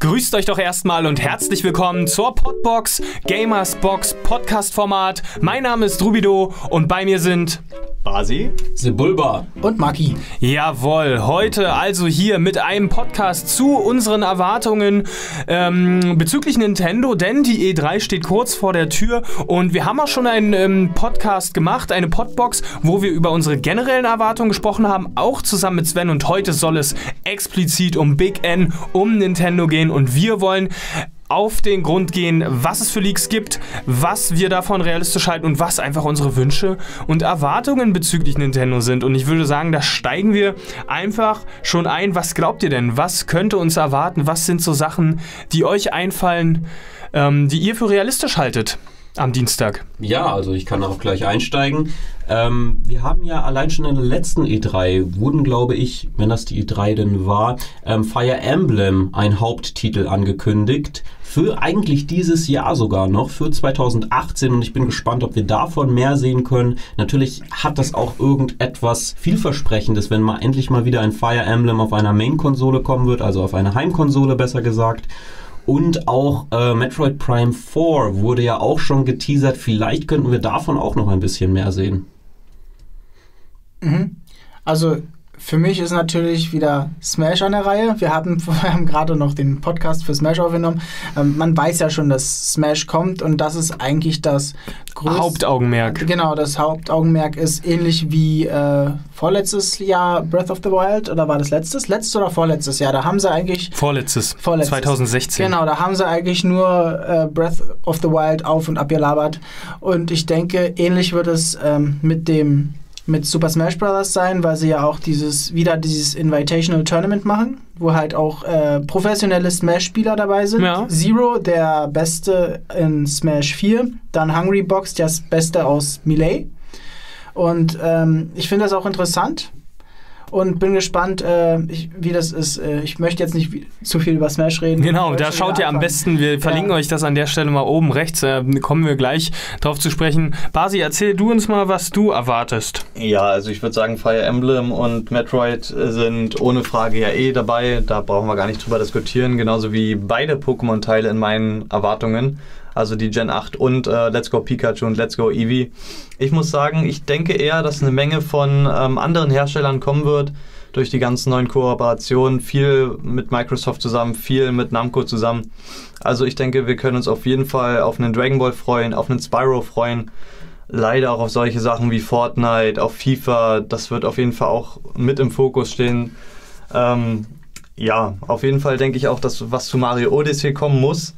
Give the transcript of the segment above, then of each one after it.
Grüßt euch doch erstmal und herzlich willkommen zur Podbox Gamers Box Podcast Format. Mein Name ist Rubido und bei mir sind Basi, Sebulba und Maki. Jawohl, heute also hier mit einem Podcast zu unseren Erwartungen ähm, bezüglich Nintendo, denn die E3 steht kurz vor der Tür und wir haben auch schon einen ähm, Podcast gemacht, eine Podbox, wo wir über unsere generellen Erwartungen gesprochen haben, auch zusammen mit Sven und heute soll es explizit um Big N, um Nintendo gehen und wir wollen auf den Grund gehen, was es für Leaks gibt, was wir davon realistisch halten und was einfach unsere Wünsche und Erwartungen bezüglich Nintendo sind. Und ich würde sagen, da steigen wir einfach schon ein. Was glaubt ihr denn? Was könnte uns erwarten? Was sind so Sachen, die euch einfallen, ähm, die ihr für realistisch haltet? am Dienstag. Ja, also ich kann auch gleich einsteigen. Ähm, wir haben ja allein schon in der letzten E3 wurden, glaube ich, wenn das die E3 denn war, ähm, Fire Emblem ein Haupttitel angekündigt. Für eigentlich dieses Jahr sogar noch, für 2018. Und ich bin gespannt, ob wir davon mehr sehen können. Natürlich hat das auch irgendetwas vielversprechendes, wenn mal endlich mal wieder ein Fire Emblem auf einer Main-Konsole kommen wird, also auf einer Heimkonsole besser gesagt. Und auch äh, Metroid Prime 4 wurde ja auch schon geteasert. Vielleicht könnten wir davon auch noch ein bisschen mehr sehen. Mhm. Also für mich ist natürlich wieder Smash an der Reihe. Wir haben, wir haben gerade noch den Podcast für Smash aufgenommen. Ähm, man weiß ja schon, dass Smash kommt und das ist eigentlich das größte Hauptaugenmerk. Genau, das Hauptaugenmerk ist ähnlich wie äh, vorletztes Jahr Breath of the Wild oder war das letztes? Letztes oder vorletztes Jahr? Da haben sie eigentlich. Vorletztes. Vorletztes. 2016. Genau, da haben sie eigentlich nur äh, Breath of the Wild auf und abgelabert. Und ich denke, ähnlich wird es ähm, mit dem mit Super Smash Bros. sein, weil sie ja auch dieses wieder dieses Invitational Tournament machen, wo halt auch äh, professionelle Smash-Spieler dabei sind. Ja. Zero, der Beste in Smash 4, dann Hungry Box, der Beste aus Melee. Und ähm, ich finde das auch interessant, und bin gespannt, äh, ich, wie das ist. Äh, ich möchte jetzt nicht zu viel über Smash reden. Genau, da schaut ihr am besten. Wir verlinken ja. euch das an der Stelle mal oben rechts. Äh, kommen wir gleich drauf zu sprechen. Basi, erzähl du uns mal, was du erwartest. Ja, also ich würde sagen, Fire Emblem und Metroid sind ohne Frage ja eh dabei. Da brauchen wir gar nicht drüber diskutieren. Genauso wie beide Pokémon-Teile in meinen Erwartungen also die Gen 8 und äh, Let's Go Pikachu und Let's Go Eevee. Ich muss sagen, ich denke eher, dass eine Menge von ähm, anderen Herstellern kommen wird durch die ganzen neuen Kooperationen, viel mit Microsoft zusammen, viel mit Namco zusammen. Also ich denke, wir können uns auf jeden Fall auf einen Dragon Ball freuen, auf einen Spyro freuen. Leider auch auf solche Sachen wie Fortnite, auf FIFA. Das wird auf jeden Fall auch mit im Fokus stehen. Ähm, ja, auf jeden Fall denke ich auch, dass was zu Mario Odyssey kommen muss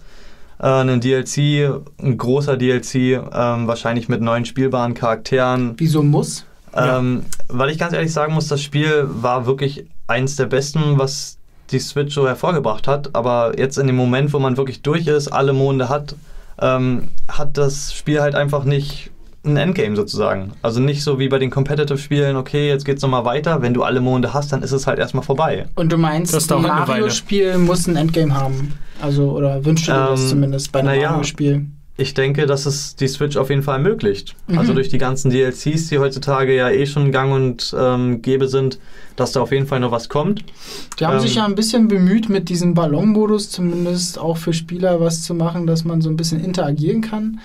äh, einen DLC, ein großer DLC, ähm, wahrscheinlich mit neuen spielbaren Charakteren. Wieso muss? Ähm, ja. Weil ich ganz ehrlich sagen muss, das Spiel war wirklich eins der besten, was die Switch so hervorgebracht hat. Aber jetzt in dem Moment, wo man wirklich durch ist, alle Monde hat, ähm, hat das Spiel halt einfach nicht ein Endgame sozusagen. Also nicht so wie bei den Competitive-Spielen, okay, jetzt geht's nochmal weiter. Wenn du alle Monde hast, dann ist es halt erstmal vorbei. Und du meinst, das ein Mario-Spiel muss ein Endgame haben? Also, oder wünschst du dir das ähm, zumindest bei einem Mario-Spiel? Ich denke, dass es die Switch auf jeden Fall ermöglicht. Mhm. Also durch die ganzen DLCs, die heutzutage ja eh schon gang und ähm, gäbe sind, dass da auf jeden Fall noch was kommt. Die haben ähm, sich ja ein bisschen bemüht, mit diesem Ballon-Modus zumindest auch für Spieler was zu machen, dass man so ein bisschen interagieren kann.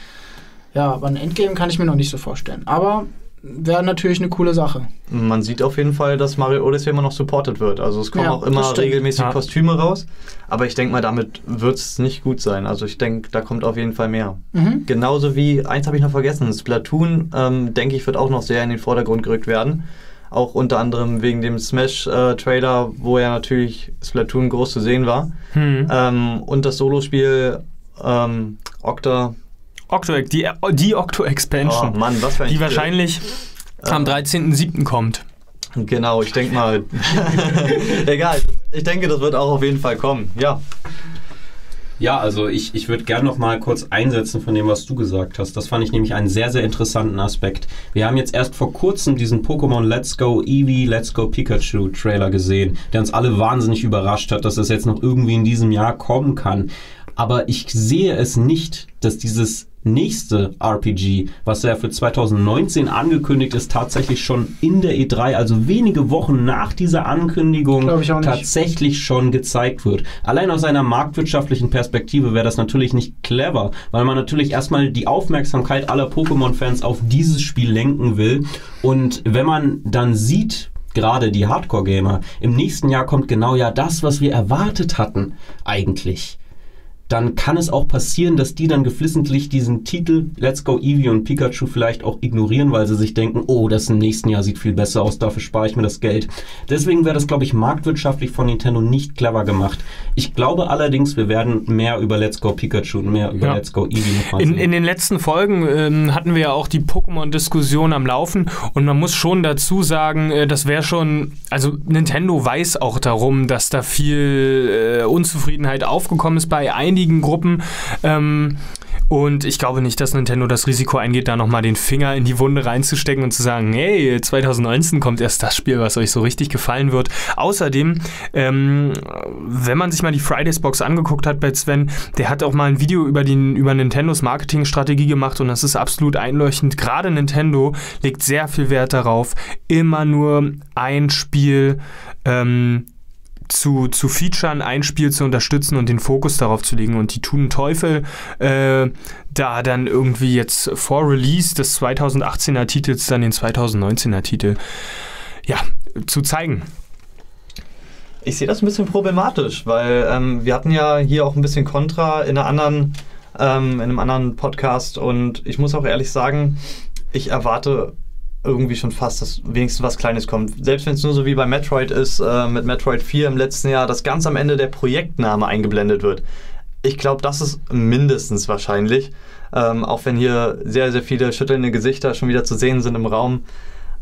Ja, aber ein Endgame kann ich mir noch nicht so vorstellen. Aber wäre natürlich eine coole Sache. Man sieht auf jeden Fall, dass Mario Odyssey immer noch supported wird. Also es kommen ja, auch immer regelmäßig ja. Kostüme raus. Aber ich denke mal, damit wird es nicht gut sein. Also ich denke, da kommt auf jeden Fall mehr. Mhm. Genauso wie, eins habe ich noch vergessen, Splatoon, ähm, denke ich, wird auch noch sehr in den Vordergrund gerückt werden. Auch unter anderem wegen dem Smash-Trailer, äh, wo ja natürlich Splatoon groß zu sehen war. Mhm. Ähm, und das Solospiel ähm, Octa Octo, die, die Octo-Expansion. Oh Mann, was für ein Die wahrscheinlich äh, am 13.07. kommt. Genau, ich denke mal. Egal, ich denke, das wird auch auf jeden Fall kommen. Ja. Ja, also ich, ich würde gerne noch mal kurz einsetzen von dem, was du gesagt hast. Das fand ich nämlich einen sehr, sehr interessanten Aspekt. Wir haben jetzt erst vor kurzem diesen Pokémon Let's Go Eevee, Let's Go Pikachu Trailer gesehen, der uns alle wahnsinnig überrascht hat, dass das jetzt noch irgendwie in diesem Jahr kommen kann. Aber ich sehe es nicht, dass dieses nächste RPG, was ja für 2019 angekündigt ist, tatsächlich schon in der E3, also wenige Wochen nach dieser Ankündigung, tatsächlich schon gezeigt wird. Allein aus einer marktwirtschaftlichen Perspektive wäre das natürlich nicht clever, weil man natürlich erstmal die Aufmerksamkeit aller Pokémon-Fans auf dieses Spiel lenken will. Und wenn man dann sieht, gerade die Hardcore-Gamer, im nächsten Jahr kommt genau ja das, was wir erwartet hatten, eigentlich dann kann es auch passieren, dass die dann geflissentlich diesen Titel Let's Go Eevee und Pikachu vielleicht auch ignorieren, weil sie sich denken, oh, das im nächsten Jahr sieht viel besser aus, dafür spare ich mir das Geld. Deswegen wäre das, glaube ich, marktwirtschaftlich von Nintendo nicht clever gemacht. Ich glaube allerdings, wir werden mehr über Let's Go Pikachu und mehr über ja. Let's Go Eevee noch in, in den letzten Folgen ähm, hatten wir ja auch die Pokémon-Diskussion am Laufen und man muss schon dazu sagen, äh, das wäre schon, also Nintendo weiß auch darum, dass da viel äh, Unzufriedenheit aufgekommen ist bei einigen einigen Gruppen. Ähm, und ich glaube nicht, dass Nintendo das Risiko eingeht, da nochmal den Finger in die Wunde reinzustecken und zu sagen, hey, 2019 kommt erst das Spiel, was euch so richtig gefallen wird. Außerdem, ähm, wenn man sich mal die Fridays Box angeguckt hat bei Sven, der hat auch mal ein Video über, den, über Nintendos Marketingstrategie gemacht und das ist absolut einleuchtend. Gerade Nintendo legt sehr viel Wert darauf, immer nur ein Spiel ähm, zu, zu featuren, ein Spiel zu unterstützen und den Fokus darauf zu legen. Und die tun Teufel, äh, da dann irgendwie jetzt vor Release des 2018er Titels dann den 2019er Titel ja, zu zeigen. Ich sehe das ein bisschen problematisch, weil ähm, wir hatten ja hier auch ein bisschen Kontra in, einer anderen, ähm, in einem anderen Podcast und ich muss auch ehrlich sagen, ich erwarte irgendwie schon fast, dass wenigstens was Kleines kommt. Selbst wenn es nur so wie bei Metroid ist, äh, mit Metroid 4 im letzten Jahr, dass ganz am Ende der Projektname eingeblendet wird. Ich glaube, das ist mindestens wahrscheinlich. Ähm, auch wenn hier sehr, sehr viele schüttelnde Gesichter schon wieder zu sehen sind im Raum.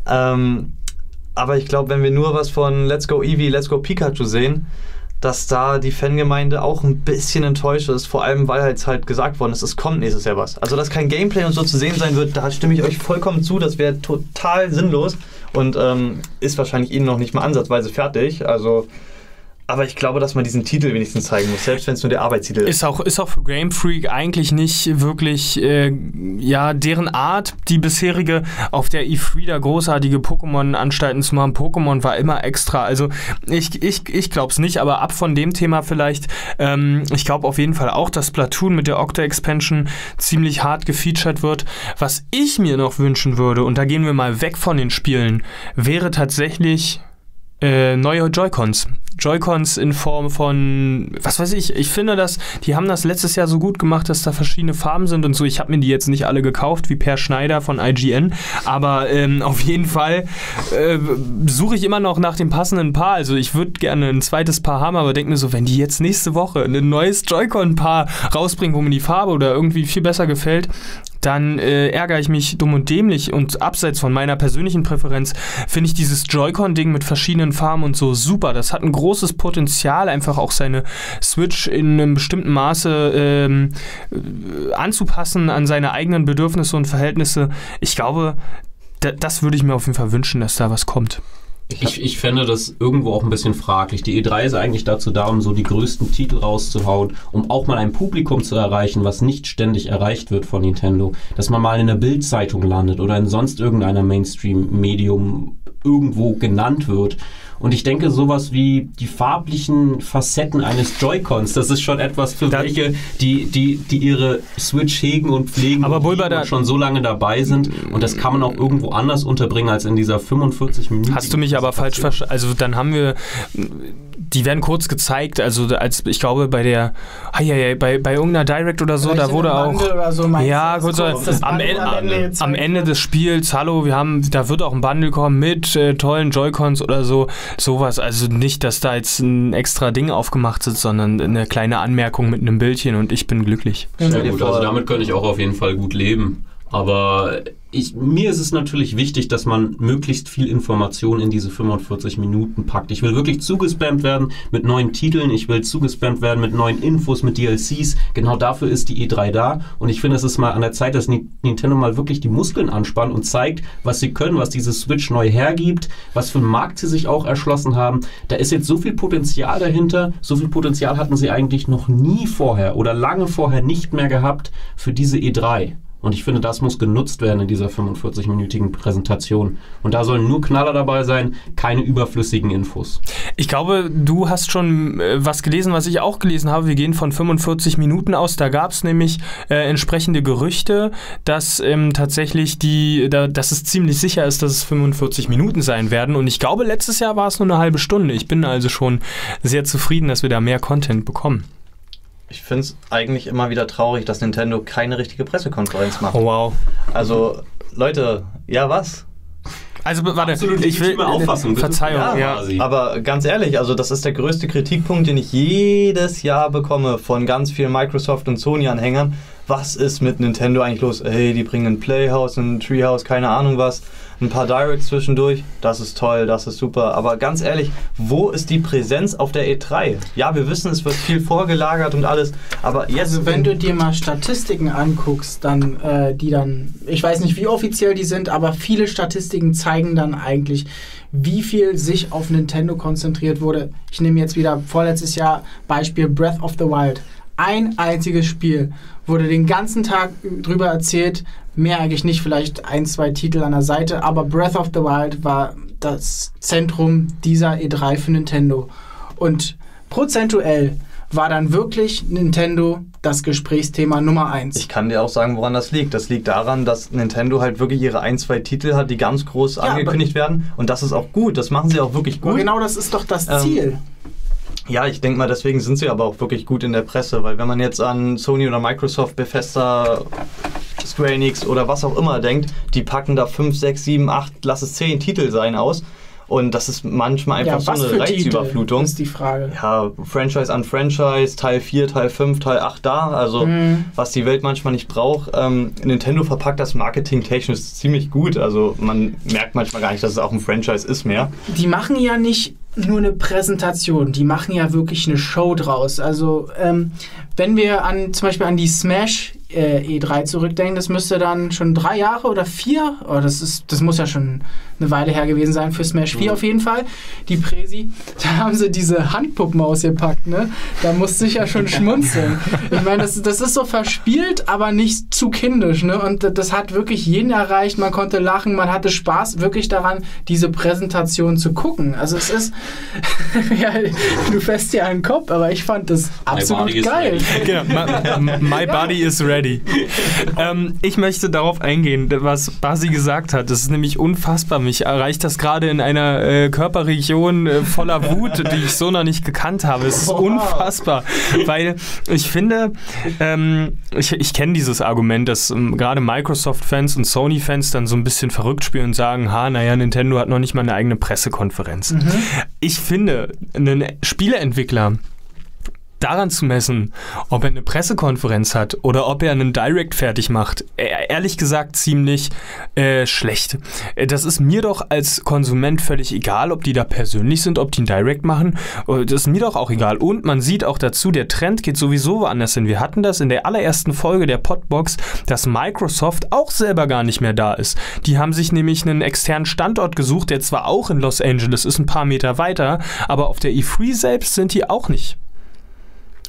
Ähm, aber ich glaube, wenn wir nur was von Let's Go Eevee, Let's Go Pikachu sehen, dass da die Fangemeinde auch ein bisschen enttäuscht ist, vor allem weil halt, halt gesagt worden ist, es kommt nächstes Jahr was. Also dass kein Gameplay und so zu sehen sein wird, da stimme ich euch vollkommen zu, das wäre total sinnlos und ähm, ist wahrscheinlich ihnen noch nicht mal ansatzweise fertig. Also aber ich glaube, dass man diesen Titel wenigstens zeigen muss, selbst wenn es nur der Arbeitstitel ist. Ist auch, ist auch für Game Freak eigentlich nicht wirklich, äh, ja, deren Art, die bisherige auf der E3 da großartige Pokémon-Anstalten zu machen. Pokémon war immer extra. Also ich, ich, ich glaube es nicht, aber ab von dem Thema vielleicht. Ähm, ich glaube auf jeden Fall auch, dass Platoon mit der Octa-Expansion ziemlich hart gefeatured wird. Was ich mir noch wünschen würde, und da gehen wir mal weg von den Spielen, wäre tatsächlich äh, neue Joy-Cons. Joy-Cons in Form von, was weiß ich, ich finde das, die haben das letztes Jahr so gut gemacht, dass da verschiedene Farben sind und so. Ich habe mir die jetzt nicht alle gekauft, wie Per Schneider von IGN, aber ähm, auf jeden Fall äh, suche ich immer noch nach dem passenden Paar. Also ich würde gerne ein zweites Paar haben, aber denke mir so, wenn die jetzt nächste Woche ein neues Joy-Con-Paar rausbringen, wo mir die Farbe oder irgendwie viel besser gefällt, dann äh, ärgere ich mich dumm und dämlich und abseits von meiner persönlichen Präferenz finde ich dieses Joy-Con-Ding mit verschiedenen Farben und so super. Das hat ein großes Potenzial, einfach auch seine Switch in einem bestimmten Maße ähm, äh, anzupassen an seine eigenen Bedürfnisse und Verhältnisse. Ich glaube, das würde ich mir auf jeden Fall wünschen, dass da was kommt. Ich, ich fände das irgendwo auch ein bisschen fraglich. Die E3 ist eigentlich dazu da, um so die größten Titel rauszuhauen, um auch mal ein Publikum zu erreichen, was nicht ständig erreicht wird von Nintendo. Dass man mal in der Bildzeitung landet oder in sonst irgendeiner Mainstream-Medium irgendwo genannt wird. Und ich denke, sowas wie die farblichen Facetten eines Joy-Cons, das ist schon etwas für da welche, die, die, die ihre Switch hegen und pflegen aber Bulba, da schon so lange dabei sind. Und das kann man auch irgendwo anders unterbringen als in dieser 45 Minuten. Hast du mich aber falsch verstanden? Also dann haben wir, die werden kurz gezeigt, also als ich glaube bei der, bei, bei irgendeiner Direct oder so, Vielleicht da wurde auch, so ja, kurz, am, Ende, am, Ende, am Ende des Spiels, hallo, wir haben, da wird auch ein Bundle kommen mit äh, tollen Joy-Cons oder so sowas. Also nicht, dass da jetzt ein extra Ding aufgemacht ist, sondern eine kleine Anmerkung mit einem Bildchen und ich bin glücklich. Sehr gut, also damit könnte ich auch auf jeden Fall gut leben. Aber ich, mir ist es natürlich wichtig, dass man möglichst viel Information in diese 45 Minuten packt. Ich will wirklich zugespammt werden mit neuen Titeln, ich will zugespammt werden mit neuen Infos, mit DLCs. Genau dafür ist die E3 da. Und ich finde, es ist mal an der Zeit, dass Nintendo mal wirklich die Muskeln anspannt und zeigt, was sie können, was diese Switch neu hergibt, was für einen Markt sie sich auch erschlossen haben. Da ist jetzt so viel Potenzial dahinter. So viel Potenzial hatten sie eigentlich noch nie vorher oder lange vorher nicht mehr gehabt für diese E3. Und ich finde, das muss genutzt werden in dieser 45-minütigen Präsentation. Und da sollen nur Knaller dabei sein, keine überflüssigen Infos. Ich glaube, du hast schon äh, was gelesen, was ich auch gelesen habe. Wir gehen von 45 Minuten aus. Da gab es nämlich äh, entsprechende Gerüchte, dass ähm, tatsächlich die, da, dass es ziemlich sicher ist, dass es 45 Minuten sein werden. Und ich glaube, letztes Jahr war es nur eine halbe Stunde. Ich bin also schon sehr zufrieden, dass wir da mehr Content bekommen. Ich finde es eigentlich immer wieder traurig, dass Nintendo keine richtige Pressekonferenz macht. Oh, wow. Also, Leute, ja, was? Also warte, Absolut ich will Auffassung. Verzeihung, Ja, ja. quasi. Aber ganz ehrlich, also das ist der größte Kritikpunkt, den ich jedes Jahr bekomme von ganz vielen Microsoft und Sony-Anhängern. Was ist mit Nintendo eigentlich los? Hey, die bringen ein Playhouse, ein Treehouse, keine Ahnung was, ein paar Directs zwischendurch. Das ist toll, das ist super. Aber ganz ehrlich, wo ist die Präsenz auf der E3? Ja, wir wissen, es wird viel vorgelagert und alles, aber jetzt. Also wenn du dir mal Statistiken anguckst, dann äh, die dann, ich weiß nicht, wie offiziell die sind, aber viele Statistiken zeigen dann eigentlich, wie viel sich auf Nintendo konzentriert wurde. Ich nehme jetzt wieder vorletztes Jahr Beispiel Breath of the Wild. Ein einziges Spiel wurde den ganzen Tag drüber erzählt, mehr eigentlich nicht, vielleicht ein, zwei Titel an der Seite, aber Breath of the Wild war das Zentrum dieser E3 für Nintendo. Und prozentuell war dann wirklich Nintendo das Gesprächsthema Nummer eins. Ich kann dir auch sagen, woran das liegt. Das liegt daran, dass Nintendo halt wirklich ihre ein, zwei Titel hat, die ganz groß aber- angekündigt werden. Und das ist auch gut. Das machen sie auch wirklich gut. genau das ist doch das Ähm, Ziel. Ja, ich denke mal, deswegen sind sie aber auch wirklich gut in der Presse, weil wenn man jetzt an Sony oder Microsoft, Bethesda, Square Enix oder was auch immer denkt, die packen da 5, 6, 7, 8, lass es 10 Titel sein aus. Und das ist manchmal einfach so eine Reizüberflutung. ist die Frage. Ja, Franchise an Franchise, Teil 4, Teil 5, Teil 8 da, also Mhm. was die Welt manchmal nicht braucht. Ähm, Nintendo verpackt das marketingtechnisch ziemlich gut, also man merkt manchmal gar nicht, dass es auch ein Franchise ist mehr. Die machen ja nicht nur eine Präsentation, die machen ja wirklich eine Show draus. Also ähm, wenn wir an zum Beispiel an die Smash äh, E3 zurückdenken, das müsste dann schon drei Jahre oder vier, oh, das ist, das muss ja schon eine Weile her gewesen sein für Smash 4 auf jeden Fall. Die Präsi, da haben sie diese Handpuppen ausgepackt, ne? Da musste ich ja schon schmunzeln. Ich meine, das, das ist so verspielt, aber nicht zu kindisch, ne? Und das hat wirklich jeden erreicht. Man konnte lachen, man hatte Spaß wirklich daran, diese Präsentation zu gucken. Also es ist, ja, du fährst dir einen Kopf, aber ich fand das absolut geil. Genau, my, my body is ready. ähm, ich möchte darauf eingehen, was Basi gesagt hat. Das ist nämlich unfassbar. Mich erreicht das gerade in einer äh, Körperregion äh, voller Wut, die ich so noch nicht gekannt habe. Es ist unfassbar, weil ich finde, ähm, ich, ich kenne dieses Argument, dass ähm, gerade Microsoft-Fans und Sony-Fans dann so ein bisschen verrückt spielen und sagen, ha, naja, Nintendo hat noch nicht mal eine eigene Pressekonferenz. Ich finde, ein Spieleentwickler daran zu messen, ob er eine Pressekonferenz hat oder ob er einen Direct fertig macht, e- ehrlich gesagt ziemlich äh, schlecht. Äh, Das ist mir doch als Konsument völlig egal, ob die da persönlich sind, ob die einen Direct machen. Äh, Das ist mir doch auch egal. Und man sieht auch dazu, der Trend geht sowieso woanders hin. Wir hatten das in der allerersten Folge der Podbox, dass Microsoft auch selber gar nicht mehr da ist. Die haben sich nämlich einen externen Standort gesucht, der zwar auch in Los Angeles ist, ein paar Meter weiter, aber auf der E3 selbst sind die auch nicht.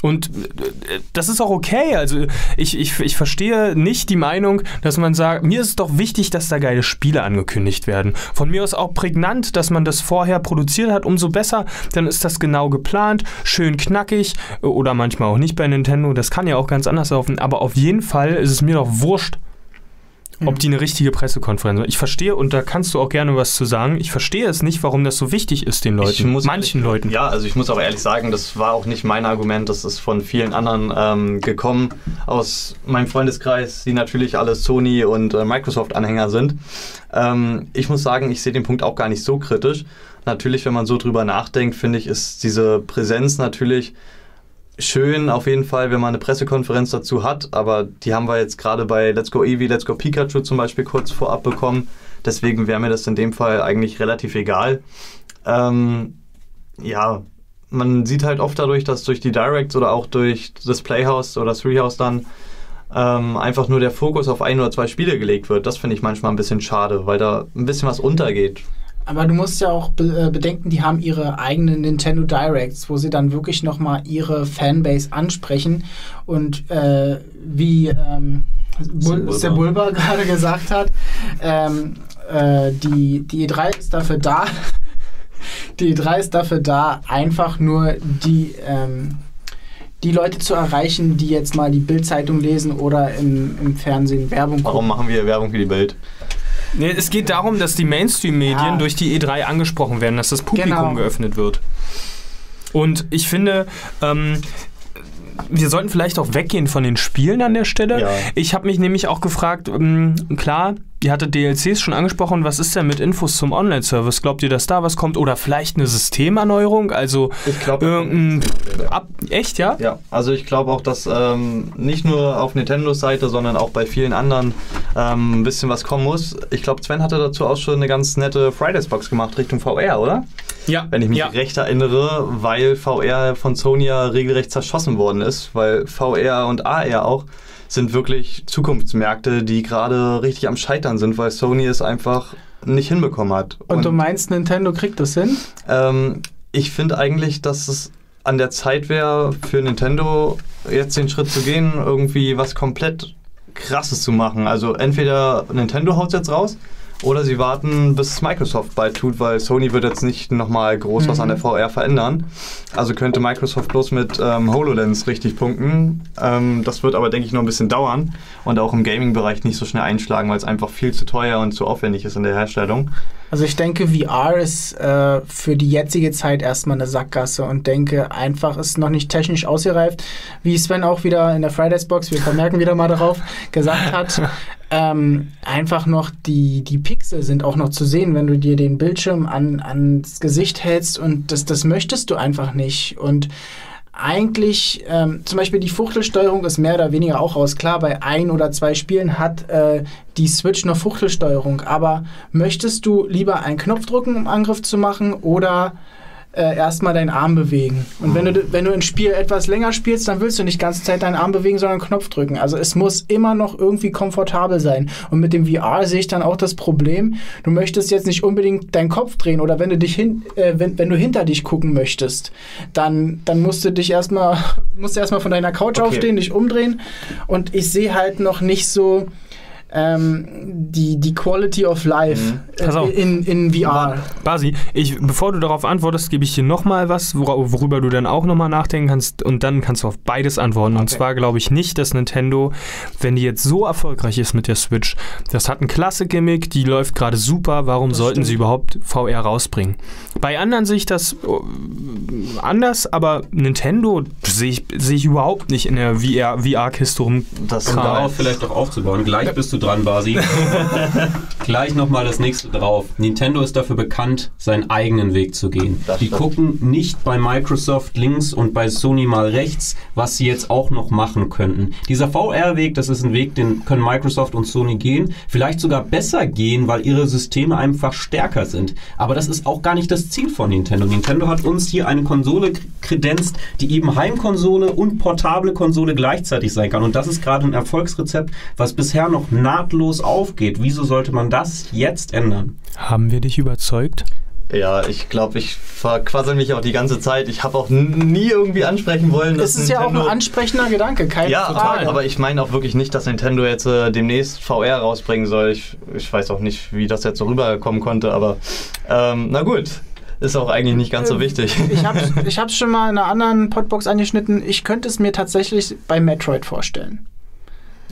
Und äh, das ist auch okay. Also ich, ich, ich verstehe nicht die Meinung, dass man sagt, mir ist es doch wichtig, dass da geile Spiele angekündigt werden. Von mir aus auch prägnant, dass man das vorher produziert hat, umso besser. Dann ist das genau geplant, schön knackig oder manchmal auch nicht bei Nintendo. Das kann ja auch ganz anders laufen. Aber auf jeden Fall ist es mir doch wurscht, ob die eine richtige Pressekonferenz haben. Ich verstehe, und da kannst du auch gerne was zu sagen, ich verstehe es nicht, warum das so wichtig ist den Leuten, muss manchen ehrlich, Leuten. Ja, also ich muss auch ehrlich sagen, das war auch nicht mein Argument, das ist von vielen anderen ähm, gekommen aus meinem Freundeskreis, die natürlich alle Sony und äh, Microsoft-Anhänger sind. Ähm, ich muss sagen, ich sehe den Punkt auch gar nicht so kritisch. Natürlich, wenn man so drüber nachdenkt, finde ich, ist diese Präsenz natürlich schön auf jeden Fall, wenn man eine Pressekonferenz dazu hat, aber die haben wir jetzt gerade bei Let's Go Eevee, Let's Go Pikachu zum Beispiel kurz vorab bekommen. Deswegen wäre mir das in dem Fall eigentlich relativ egal. Ähm, ja, man sieht halt oft dadurch, dass durch die Directs oder auch durch das Playhouse oder Threehouse dann ähm, einfach nur der Fokus auf ein oder zwei Spiele gelegt wird. Das finde ich manchmal ein bisschen schade, weil da ein bisschen was untergeht. Aber du musst ja auch be äh, bedenken, die haben ihre eigenen Nintendo Directs, wo sie dann wirklich nochmal ihre Fanbase ansprechen. Und äh, wie ähm, Sebulba gerade gesagt hat, ähm, äh, die, die E3 ist dafür da, die E3 ist dafür da, einfach nur die, ähm, die Leute zu erreichen, die jetzt mal die Bildzeitung lesen oder im, im Fernsehen Werbung gucken. Warum machen wir Werbung für die Bild? Nee, es geht darum, dass die Mainstream-Medien ja. durch die E3 angesprochen werden, dass das Publikum genau. geöffnet wird. Und ich finde, ähm, wir sollten vielleicht auch weggehen von den Spielen an der Stelle. Ja. Ich habe mich nämlich auch gefragt, ähm, klar, Ihr hattet DLCs schon angesprochen. Was ist denn mit Infos zum Online-Service? Glaubt ihr, dass da was kommt? Oder vielleicht eine Systemerneuerung? Also ich glaube irgendein Ab echt, ja? Ja, also ich glaube auch, dass ähm, nicht nur auf Nintendos Seite, sondern auch bei vielen anderen ähm, ein bisschen was kommen muss. Ich glaube, Sven hatte dazu auch schon eine ganz nette Fridays-Box gemacht Richtung VR, oder? Ja. Wenn ich mich ja. recht erinnere, weil VR von Sony ja regelrecht zerschossen worden ist, weil VR und AR auch sind wirklich Zukunftsmärkte, die gerade richtig am Scheitern sind, weil Sony es einfach nicht hinbekommen hat. Und, Und du meinst, Nintendo kriegt das hin? Ähm, ich finde eigentlich, dass es an der Zeit wäre, für Nintendo jetzt den Schritt zu gehen, irgendwie was komplett Krasses zu machen. Also entweder Nintendo haut es jetzt raus oder sie warten, bis Microsoft bald tut, weil Sony wird jetzt nicht nochmal groß mhm. was an der mhm. VR verändern. Also könnte Microsoft bloß mit ähm, HoloLens richtig punkten. Ähm, das wird aber, denke ich, noch ein bisschen dauern und auch im Gaming-Bereich nicht so schnell einschlagen, weil es einfach viel zu teuer und zu aufwendig ist in der Herstellung. Also ich denke, VR ist äh, für die jetzige Zeit erstmal eine Sackgasse und denke einfach, ist noch nicht technisch ausgereift. Wie Sven auch wieder in der Fridays Box, wir vermerken wieder mal darauf, gesagt hat, ähm, einfach noch die, die Pixel sind auch noch zu sehen, wenn du dir den Bildschirm an, ans Gesicht hältst und das, das möchtest du einfach nicht. Und eigentlich, ähm, zum Beispiel die Fuchtelsteuerung ist mehr oder weniger auch raus. Klar, bei ein oder zwei Spielen hat äh, die Switch noch Fuchtelsteuerung, aber möchtest du lieber einen Knopf drücken, um Angriff zu machen oder äh, erstmal deinen Arm bewegen. Und wenn du, wenn du ein Spiel etwas länger spielst, dann willst du nicht die ganze Zeit deinen Arm bewegen, sondern einen Knopf drücken. Also es muss immer noch irgendwie komfortabel sein. Und mit dem VR sehe ich dann auch das Problem, du möchtest jetzt nicht unbedingt deinen Kopf drehen oder wenn du dich hin, äh, wenn, wenn du hinter dich gucken möchtest, dann, dann musst du dich erstmal, musst du erstmal von deiner Couch okay. aufstehen, dich umdrehen. Und ich sehe halt noch nicht so, ähm, die, die Quality of Life mhm. in, in VR. Basi, ich, bevor du darauf antwortest, gebe ich dir nochmal was, worüber du dann auch nochmal nachdenken kannst und dann kannst du auf beides antworten. Okay. Und zwar glaube ich nicht, dass Nintendo, wenn die jetzt so erfolgreich ist mit der Switch, das hat ein klasse Gimmick, die läuft gerade super, warum das sollten stimmt. sie überhaupt VR rausbringen? Bei anderen sehe ich das äh, anders, aber Nintendo sehe ich, sehe ich überhaupt nicht in der VR-Kiste rum. Das um darauf vielleicht auch aufzubauen. Gleich bist du dran, Basi. Gleich nochmal das nächste drauf. Nintendo ist dafür bekannt, seinen eigenen Weg zu gehen. Das die stimmt. gucken nicht bei Microsoft links und bei Sony mal rechts, was sie jetzt auch noch machen könnten. Dieser VR-Weg, das ist ein Weg, den können Microsoft und Sony gehen. Vielleicht sogar besser gehen, weil ihre Systeme einfach stärker sind. Aber das ist auch gar nicht das Ziel von Nintendo. Nintendo hat uns hier eine Konsole kredenzt, die eben Heimkonsole und portable Konsole gleichzeitig sein kann. Und das ist gerade ein Erfolgsrezept, was bisher noch nahtlos aufgeht. Wieso sollte man das jetzt ändern? Haben wir dich überzeugt? Ja, ich glaube, ich verquassel mich auch die ganze Zeit. Ich habe auch nie irgendwie ansprechen wollen. Das ist Nintendo ja auch ein ansprechender Gedanke, keine ja, Frage. Ja, aber ich meine auch wirklich nicht, dass Nintendo jetzt äh, demnächst VR rausbringen soll. Ich, ich weiß auch nicht, wie das jetzt so rüberkommen konnte, aber ähm, na gut. Ist auch eigentlich nicht ganz so äh, wichtig. Ich habe es schon mal in einer anderen Podbox angeschnitten. Ich könnte es mir tatsächlich bei Metroid vorstellen.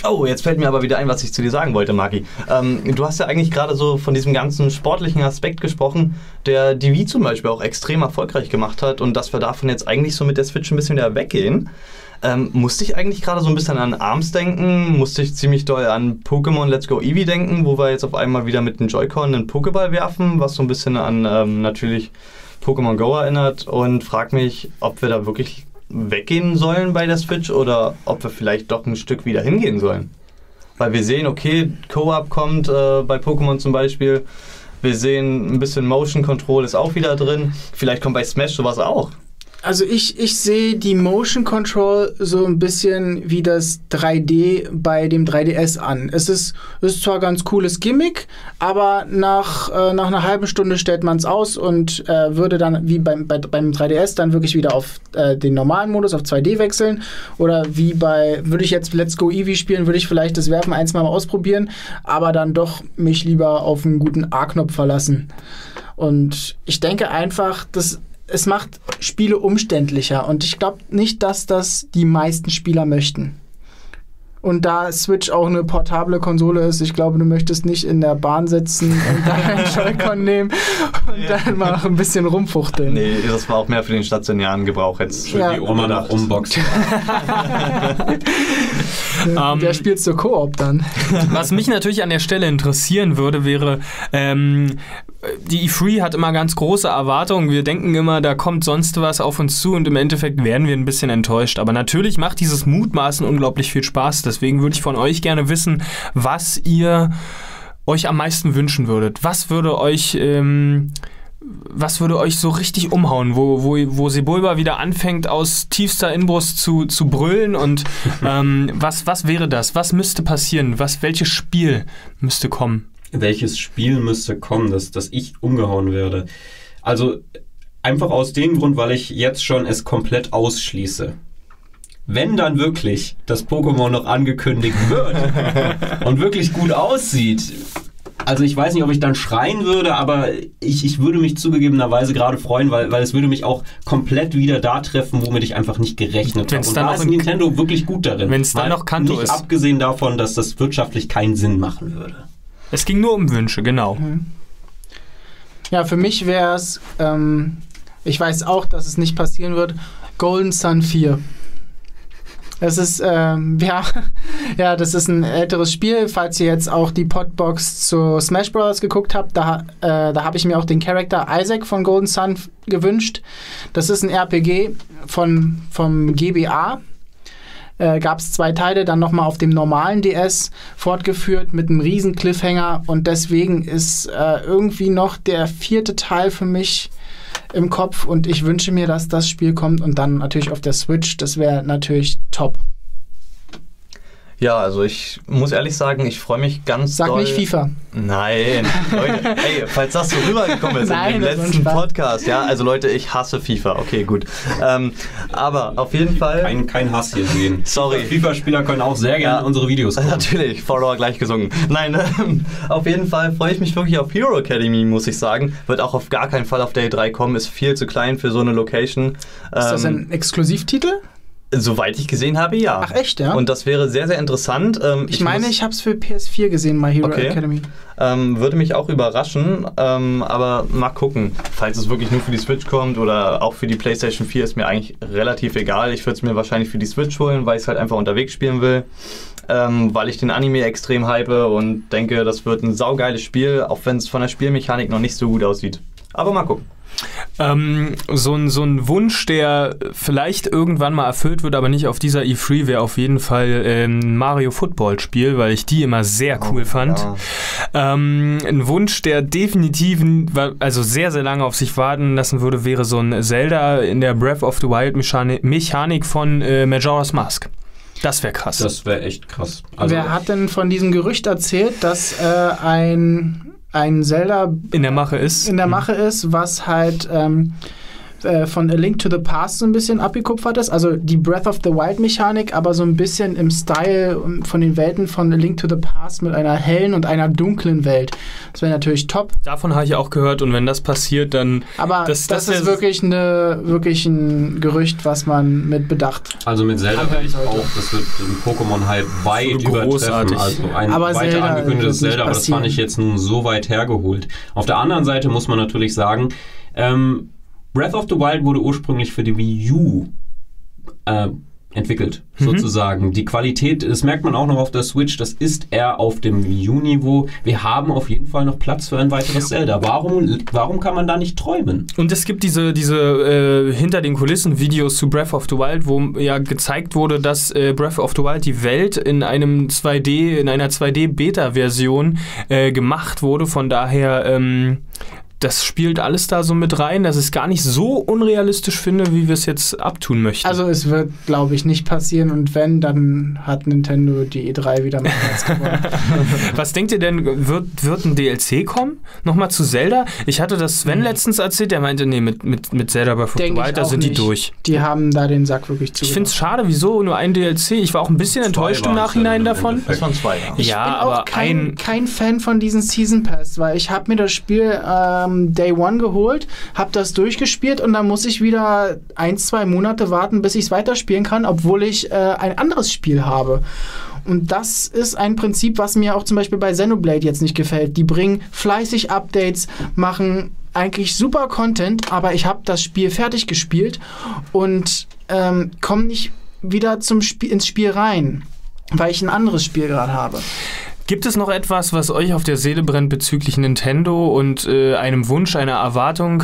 Oh, jetzt fällt mir aber wieder ein, was ich zu dir sagen wollte, Maki. Ähm, du hast ja eigentlich gerade so von diesem ganzen sportlichen Aspekt gesprochen, der die Wii zum Beispiel auch extrem erfolgreich gemacht hat und dass wir davon jetzt eigentlich so mit der Switch ein bisschen wieder weggehen. Ähm, musste ich eigentlich gerade so ein bisschen an ARMS denken, musste ich ziemlich doll an Pokémon Let's Go Eevee denken, wo wir jetzt auf einmal wieder mit dem Joy-Con einen Pokéball werfen, was so ein bisschen an ähm, natürlich Pokémon Go erinnert und frag mich, ob wir da wirklich weggehen sollen bei der Switch oder ob wir vielleicht doch ein Stück wieder hingehen sollen. Weil wir sehen, okay, Co-op kommt äh, bei Pokémon zum Beispiel. Wir sehen ein bisschen Motion Control ist auch wieder drin. Vielleicht kommt bei Smash sowas auch. Also ich, ich sehe die Motion Control so ein bisschen wie das 3D bei dem 3DS an. Es ist, es ist zwar ganz cooles Gimmick, aber nach, äh, nach einer halben Stunde stellt man es aus und äh, würde dann wie beim, bei, beim 3DS dann wirklich wieder auf äh, den normalen Modus, auf 2D wechseln. Oder wie bei, würde ich jetzt Let's Go Eevee spielen, würde ich vielleicht das Werfen eins mal ausprobieren, aber dann doch mich lieber auf einen guten A-Knopf verlassen. Und ich denke einfach, dass es macht Spiele umständlicher und ich glaube nicht, dass das die meisten Spieler möchten. Und da Switch auch eine portable Konsole ist, ich glaube, du möchtest nicht in der Bahn sitzen und da einen Joy-Con nehmen und Ja. dann mal ein bisschen rumfuchteln. Nee, das war auch mehr für den stationären Gebrauch jetzt. Für Ja. die Oma nach Unboxen. Ähm, Der spielt so Koop dann. Was mich natürlich an der Stelle interessieren würde, wäre, ähm, die E3 hat immer ganz große Erwartungen. Wir denken immer, da kommt sonst was auf uns zu und im Endeffekt werden wir ein bisschen enttäuscht. Aber natürlich macht dieses Mutmaßen unglaublich viel Spaß. Deswegen würde ich von euch gerne wissen, was ihr euch am meisten wünschen würdet. Was würde euch... Ähm, was würde euch so richtig umhauen, wo, wo, wo Sebulba wieder anfängt, aus tiefster Inbrust zu, zu brüllen? Und ähm, was, was wäre das? Was müsste passieren? Was, welches Spiel müsste kommen? Welches Spiel müsste kommen, dass, dass ich umgehauen werde. Also einfach aus dem Grund, weil ich jetzt schon es komplett ausschließe. Wenn dann wirklich das Pokémon noch angekündigt wird und wirklich gut aussieht, also ich weiß nicht, ob ich dann schreien würde, aber ich, ich würde mich zugegebenerweise gerade freuen, weil, weil es würde mich auch komplett wieder da treffen, womit ich einfach nicht gerechnet habe. Wenn's Und dann da noch ist Nintendo wirklich gut darin. Wenn's dann Weil noch Kanto nicht ist. Abgesehen davon, dass das wirtschaftlich keinen Sinn machen würde. Es ging nur um Wünsche, genau. Ja, für mich wäre es, ähm, ich weiß auch, dass es nicht passieren wird, Golden Sun 4. Das ist, ähm, ja, ja, das ist ein älteres Spiel. Falls ihr jetzt auch die Podbox zu Smash Bros. geguckt habt, da, äh, da habe ich mir auch den Charakter Isaac von Golden Sun gewünscht. Das ist ein RPG von, vom GBA. Äh, Gab es zwei Teile, dann nochmal auf dem normalen DS fortgeführt mit einem riesen Cliffhanger und deswegen ist äh, irgendwie noch der vierte Teil für mich im Kopf und ich wünsche mir, dass das Spiel kommt und dann natürlich auf der Switch. Das wäre natürlich top. Ja, also ich muss ehrlich sagen, ich freue mich ganz Sag doll. nicht FIFA. Nein, Leute, ey, falls das so rübergekommen ist Nein, in dem letzten. Podcast, ja, also Leute, ich hasse FIFA, okay, gut. Ähm, aber auf jeden Fall, Kein, kein Hass hier sehen. Sorry. FIFA-Spieler können auch sehr gerne Ja. unsere Videos gucken. natürlich, Follower gleich gesungen. Nein, ähm, auf jeden Fall freue ich mich wirklich auf Hero Academy, muss ich sagen. Wird auch auf gar keinen Fall auf Day 3 kommen, ist viel zu klein für so eine Location. Ist das Ähm, ein Exklusivtitel? Soweit ich gesehen habe, ja. Ach echt, ja? Und das wäre sehr, sehr interessant. Ähm, ich, meine, muss- ich habe es für PS4 gesehen, My Hero Okay. Academy. Ähm, würde mich auch überraschen, ähm, aber mal gucken. Falls es wirklich nur für die Switch kommt oder auch für die PlayStation 4, ist mir eigentlich relativ egal. Ich würde es mir wahrscheinlich für die Switch holen, weil ich es halt einfach unterwegs spielen will. Ähm, weil ich den Anime extrem hype und denke, das wird ein saugeiles Spiel, auch wenn es von der Spielmechanik noch nicht so gut aussieht. Aber mal gucken. Ähm, so, ein, so ein Wunsch, der vielleicht irgendwann mal erfüllt wird, aber nicht auf dieser E3, wäre auf jeden Fall ähm, Mario Football Spiel, weil ich die immer sehr cool fand. Ja. Ähm, ein Wunsch, der definitiv also sehr, sehr lange auf sich warten lassen würde, wäre so ein Zelda in der Breath of the Wild Mechani- Mechanik von äh, Majora's Mask. Das wäre krass. Das wäre echt krass. Also, Wer hat denn von diesem Gerücht erzählt, dass äh, ein, ein Zelda in der Mache ist. in der Mache ist, was halt ähm, äh, von A Link to the Past so ein bisschen abgekupfert ist. Also die Breath of the Wild Mechanik, aber so ein bisschen im Style von den Welten von A Link to the Past mit einer hellen und einer dunklen Welt. Das wäre natürlich top. Davon habe ich auch gehört und wenn das passiert, dann Aber Das- das, das ist wirklich, eine, wirklich ein Gerücht, was man mit Bedacht. also mit Zelda wäre ich auch, das wird den Pokémon-Hype weit So übertreffen. großartig. Also ein Aber weiter Zelda angekündigtes Zelda, aber das fand ich jetzt nun so weit hergeholt. Auf der anderen Seite muss man natürlich sagen, ähm, Breath of the Wild wurde ursprünglich für die Wii U äh, entwickelt, Mhm. sozusagen. Die Qualität, das merkt man auch noch auf der Switch, das ist eher auf dem Wii U-Niveau. Wir haben auf jeden Fall noch Platz für ein weiteres Zelda. Warum, warum kann man da nicht träumen? Und es gibt diese, diese äh, hinter den Kulissen Videos zu Breath of the Wild, wo ja gezeigt wurde, dass äh, Breath of the Wild die Welt in einem 2D, in einer 2D-Beta-Version äh, gemacht wurde. Von daher, ähm, das spielt alles da so mit rein, dass ich es gar nicht so unrealistisch finde, wie wir es jetzt abtun möchten. Also es wird, glaube ich, nicht passieren und wenn, dann hat Nintendo die E3 wieder mit Herz gewonnen. Was denkt ihr denn, wird, wird ein DLC kommen? Nochmal zu Zelda? Ich hatte das Sven letztens erzählt, der meinte, nee, mit, mit, mit Zelda Breath of the Wild, da sind die nicht. durch. Die haben da den Sack wirklich zu. Ich finde es schade, wieso nur ein DLC? Ich war auch ein bisschen enttäuscht im Nachhinein davon. Das waren zwei, ja. Ich Ja, bin aber auch kein, ein- kein Fan von diesen Season Pass, weil ich habe mir das Spiel ähm, Day One geholt, habe das durchgespielt und dann muss ich wieder ein, zwei Monate warten, bis ich es weiterspielen kann, obwohl ich äh, ein anderes Spiel habe. Und das ist ein Prinzip, was mir auch zum Beispiel bei Xenoblade jetzt nicht gefällt. Die bringen fleißig Updates, machen eigentlich super Content, aber ich habe das Spiel fertig gespielt und ähm, komme nicht wieder zum Spiel, ins Spiel rein, weil ich ein anderes Spiel gerade habe. Gibt es noch etwas, was euch auf der Seele brennt bezüglich Nintendo und äh, einem Wunsch, einer Erwartung?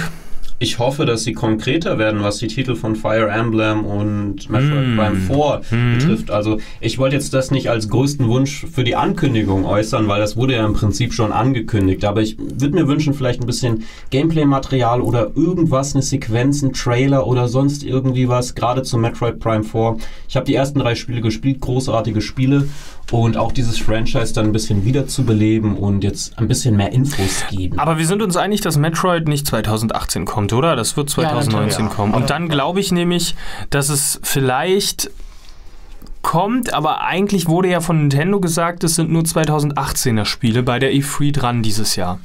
Ich hoffe, dass sie konkreter werden, was die Titel von Fire Emblem und Metroid Mm. Prime 4 betrifft. Also ich wollte jetzt das nicht als größten Wunsch für die Ankündigung äußern, weil das wurde ja im Prinzip schon angekündigt. Aber ich würde mir wünschen, vielleicht ein bisschen Gameplay-Material oder irgendwas, eine Sequenz, ein Trailer oder sonst irgendwie was, gerade zu Metroid Prime 4. Ich habe die ersten drei Spiele gespielt, großartige Spiele. Und auch dieses Franchise dann ein bisschen wiederzubeleben und jetzt ein bisschen mehr Infos geben. Aber wir sind uns einig, dass Metroid nicht 2018 kommt, oder? Das wird Ja, 2019 natürlich, ja. kommen. Und dann glaube ich nämlich, dass es vielleicht kommt, aber eigentlich wurde ja von Nintendo gesagt, es sind nur 2018er Spiele bei der E3 dran dieses Jahr.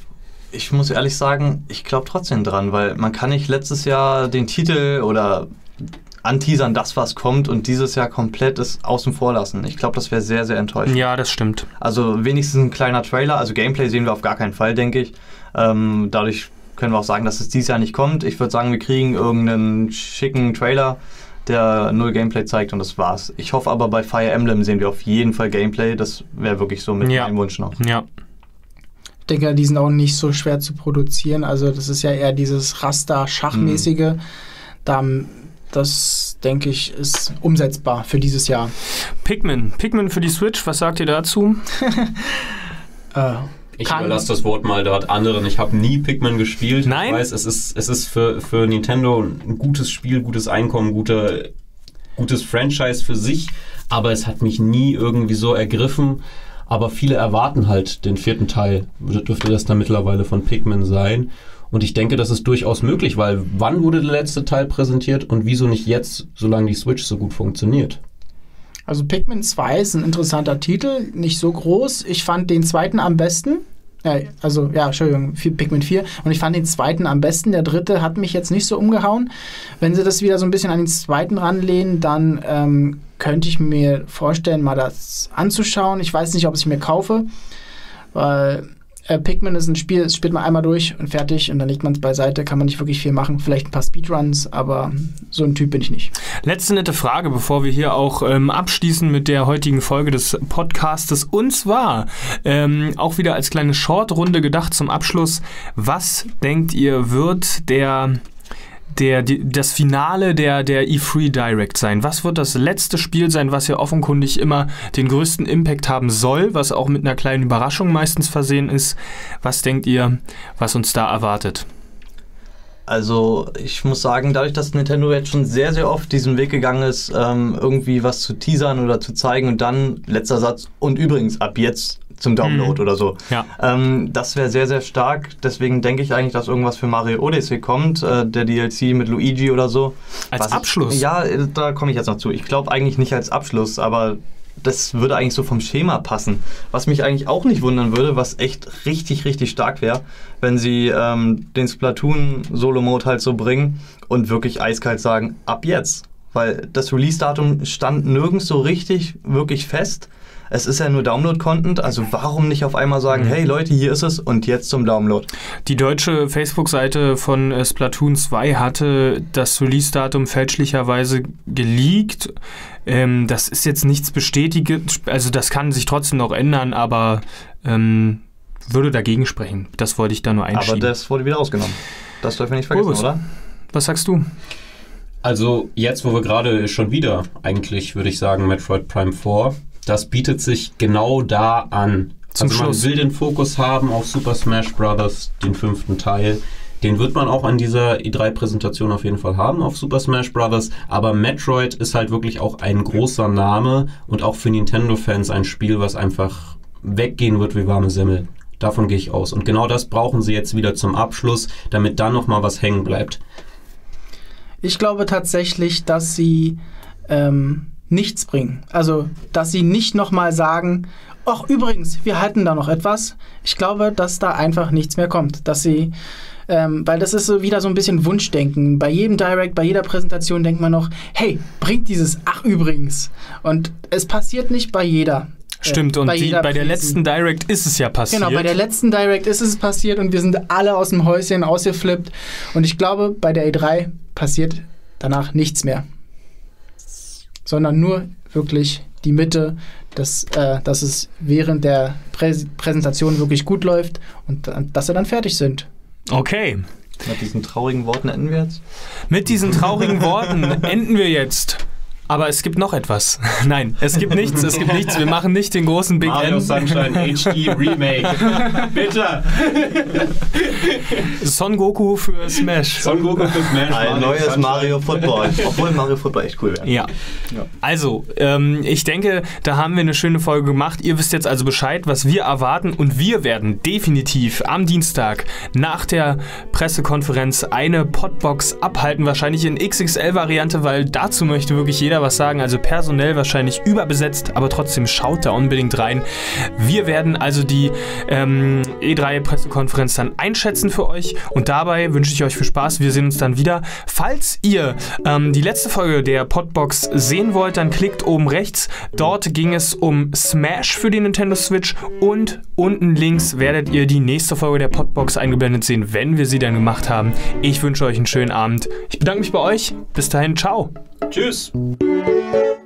Ich muss ehrlich sagen, ich glaube trotzdem dran, weil man kann nicht letztes Jahr den Titel oder anteasern, das was kommt und dieses Jahr komplett es außen vor lassen. Ich glaube, das wäre sehr, sehr enttäuschend. Ja, das stimmt. Also wenigstens ein kleiner Trailer, also Gameplay sehen wir auf gar keinen Fall, denke ich. Ähm, dadurch können wir auch sagen, dass es dieses Jahr nicht kommt. Ich würde sagen, wir kriegen irgendeinen schicken Trailer, der null Gameplay zeigt und das war's. Ich hoffe aber bei Fire Emblem sehen wir auf jeden Fall Gameplay. Das wäre wirklich so mit Ja. meinem Wunsch noch. Ja. Ich denke, die sind auch nicht so schwer zu produzieren. Also das ist ja eher dieses Raster-Schachmäßige. Da, das, denke ich, ist umsetzbar für dieses Jahr. Pikmin. Pikmin für die Switch, was sagt ihr dazu? Äh, Ich überlasse das Wort mal dort anderen. Ich habe nie Pikmin gespielt. Nein? Ich weiß, es ist, es ist für, für Nintendo ein gutes Spiel, gutes Einkommen, guter, gutes Franchise für sich, aber es hat mich nie irgendwie so ergriffen. Aber viele erwarten halt den vierten Teil, dürfte das dann mittlerweile von Pikmin sein. Und ich denke, das ist durchaus möglich, weil wann wurde der letzte Teil präsentiert und wieso nicht jetzt, solange die Switch so gut funktioniert? Also Pikmin 2 ist ein interessanter Titel, nicht so groß. Ich fand den zweiten am besten. Äh, also, ja, Entschuldigung, Pikmin 4. Und ich fand den zweiten am besten. Der dritte hat mich jetzt nicht so umgehauen. Wenn sie das wieder so ein bisschen an den zweiten ranlehnen, dann ähm, könnte ich mir vorstellen, mal das anzuschauen. Ich weiß nicht, ob ich es mir kaufe, weil äh, Pikmin ist ein Spiel, das spielt man einmal durch und fertig und dann legt man es beiseite, kann man nicht wirklich viel machen. Vielleicht ein paar Speedruns, aber so ein Typ bin ich nicht. Letzte nette Frage, bevor wir hier auch ähm, abschließen mit der heutigen Folge des Podcastes. Und zwar ähm, auch wieder als kleine Short-Runde gedacht zum Abschluss. Was denkt ihr, wird der, der, die, das Finale der, der E3 Direct sein? Was wird das letzte Spiel sein, was ja offenkundig immer den größten Impact haben soll, was auch mit einer kleinen Überraschung meistens versehen ist? Was denkt ihr, was uns da erwartet? Also ich muss sagen, dadurch, dass Nintendo jetzt schon sehr, sehr oft diesen Weg gegangen ist, ähm, irgendwie was zu teasern oder zu zeigen und dann, letzter Satz, und übrigens ab jetzt zum Download Mhm. oder so. Ja. Ähm, das wäre sehr, sehr stark. Deswegen denke ich eigentlich, dass irgendwas für Mario Odyssey kommt, äh, der DLC mit Luigi oder so. Als Was ich- Abschluss? ja, äh, da komme ich jetzt noch zu. Ich glaube eigentlich nicht als Abschluss, aber das würde eigentlich so vom Schema passen. Was mich eigentlich auch nicht wundern würde, was echt richtig, richtig stark wäre, wenn sie ähm, den Splatoon-Solo-Mode halt so bringen und wirklich eiskalt sagen, ab jetzt. Weil das Release-Datum stand nirgends so richtig wirklich fest. Es ist ja nur Download-Content, also warum nicht auf einmal sagen, hey Leute, hier ist es und jetzt zum Download. Die deutsche Facebook-Seite von äh, Splatoon 2 hatte das Release-Datum fälschlicherweise geleakt. Ähm, das ist jetzt nichts bestätigt, also das kann sich trotzdem noch ändern, aber ähm, würde dagegen sprechen. Das wollte ich da nur einschieben. Aber das wurde wieder rausgenommen. Das dürfen wir nicht vergessen, Urbis. oder? Was sagst du? Also jetzt, wo wir gerade schon wieder, eigentlich würde ich sagen, Metroid Prime 4, das bietet sich genau da an. Zum also Schluss. man will den Fokus haben auf Super Smash Bros., den fünften Teil. Den wird man auch an dieser E3-Präsentation auf jeden Fall haben, auf Super Smash Bros. Aber Metroid ist halt wirklich auch ein großer Name und auch für Nintendo-Fans ein Spiel, was einfach weggehen wird wie warme Semmel. Davon gehe ich aus. Und genau das brauchen sie jetzt wieder zum Abschluss, damit dann nochmal was hängen bleibt. Ich glaube tatsächlich, dass sie ähm, nichts bringen. Also, dass sie nicht nochmal sagen, ach übrigens, wir halten da noch etwas. Ich glaube, dass da einfach nichts mehr kommt. Dass sie, ähm, weil das ist so wieder so ein bisschen Wunschdenken. Bei jedem Direct, bei jeder Präsentation denkt man noch, hey, bringt dieses ach übrigens. Und es passiert nicht bei jeder. äh, Stimmt, und die, jeder bei der letzten Direct ist es ja passiert. Genau, bei der letzten Direct ist es passiert und wir sind alle aus dem Häuschen ausgeflippt. Und ich glaube, bei der E3 passiert danach nichts mehr. Sondern nur wirklich die Mitte, dass, äh, dass es während der Präs Präsentation wirklich gut läuft und dass sie dann fertig sind. Okay. Mit diesen traurigen Worten enden wir jetzt. Mit diesen traurigen Worten enden wir jetzt. Aber es gibt noch etwas. Nein, es gibt nichts, es gibt nichts. Wir machen nicht den großen Big Mario End. Sunshine HD Remake. Bitte! Son Goku für Smash. Son Goku für Smash. Ein neues Sunshine. Mario Football. Obwohl Mario Football echt cool wäre. Ja. Also, ähm, ich denke, da haben wir eine schöne Folge gemacht. Ihr wisst jetzt also Bescheid, was wir erwarten. Und wir werden definitiv am Dienstag nach der Pressekonferenz eine Podbox abhalten. Wahrscheinlich in XXL-Variante, weil dazu möchte wirklich jeder was sagen. Also personell wahrscheinlich überbesetzt, aber trotzdem schaut da unbedingt rein. Wir werden also die ähm, E3-Pressekonferenz dann einschätzen für euch. Und dabei wünsche ich euch viel Spaß. Wir sehen uns dann wieder. Falls ihr ähm, die letzte Folge der Podbox sehen wollt, dann klickt oben rechts. Dort ging es um Smash für die Nintendo Switch. Und unten links werdet ihr die nächste Folge der Podbox eingeblendet sehen, wenn wir sie dann gemacht haben. Ich wünsche euch einen schönen Abend. Ich bedanke mich bei euch. Bis dahin, ciao. Tschüss! Música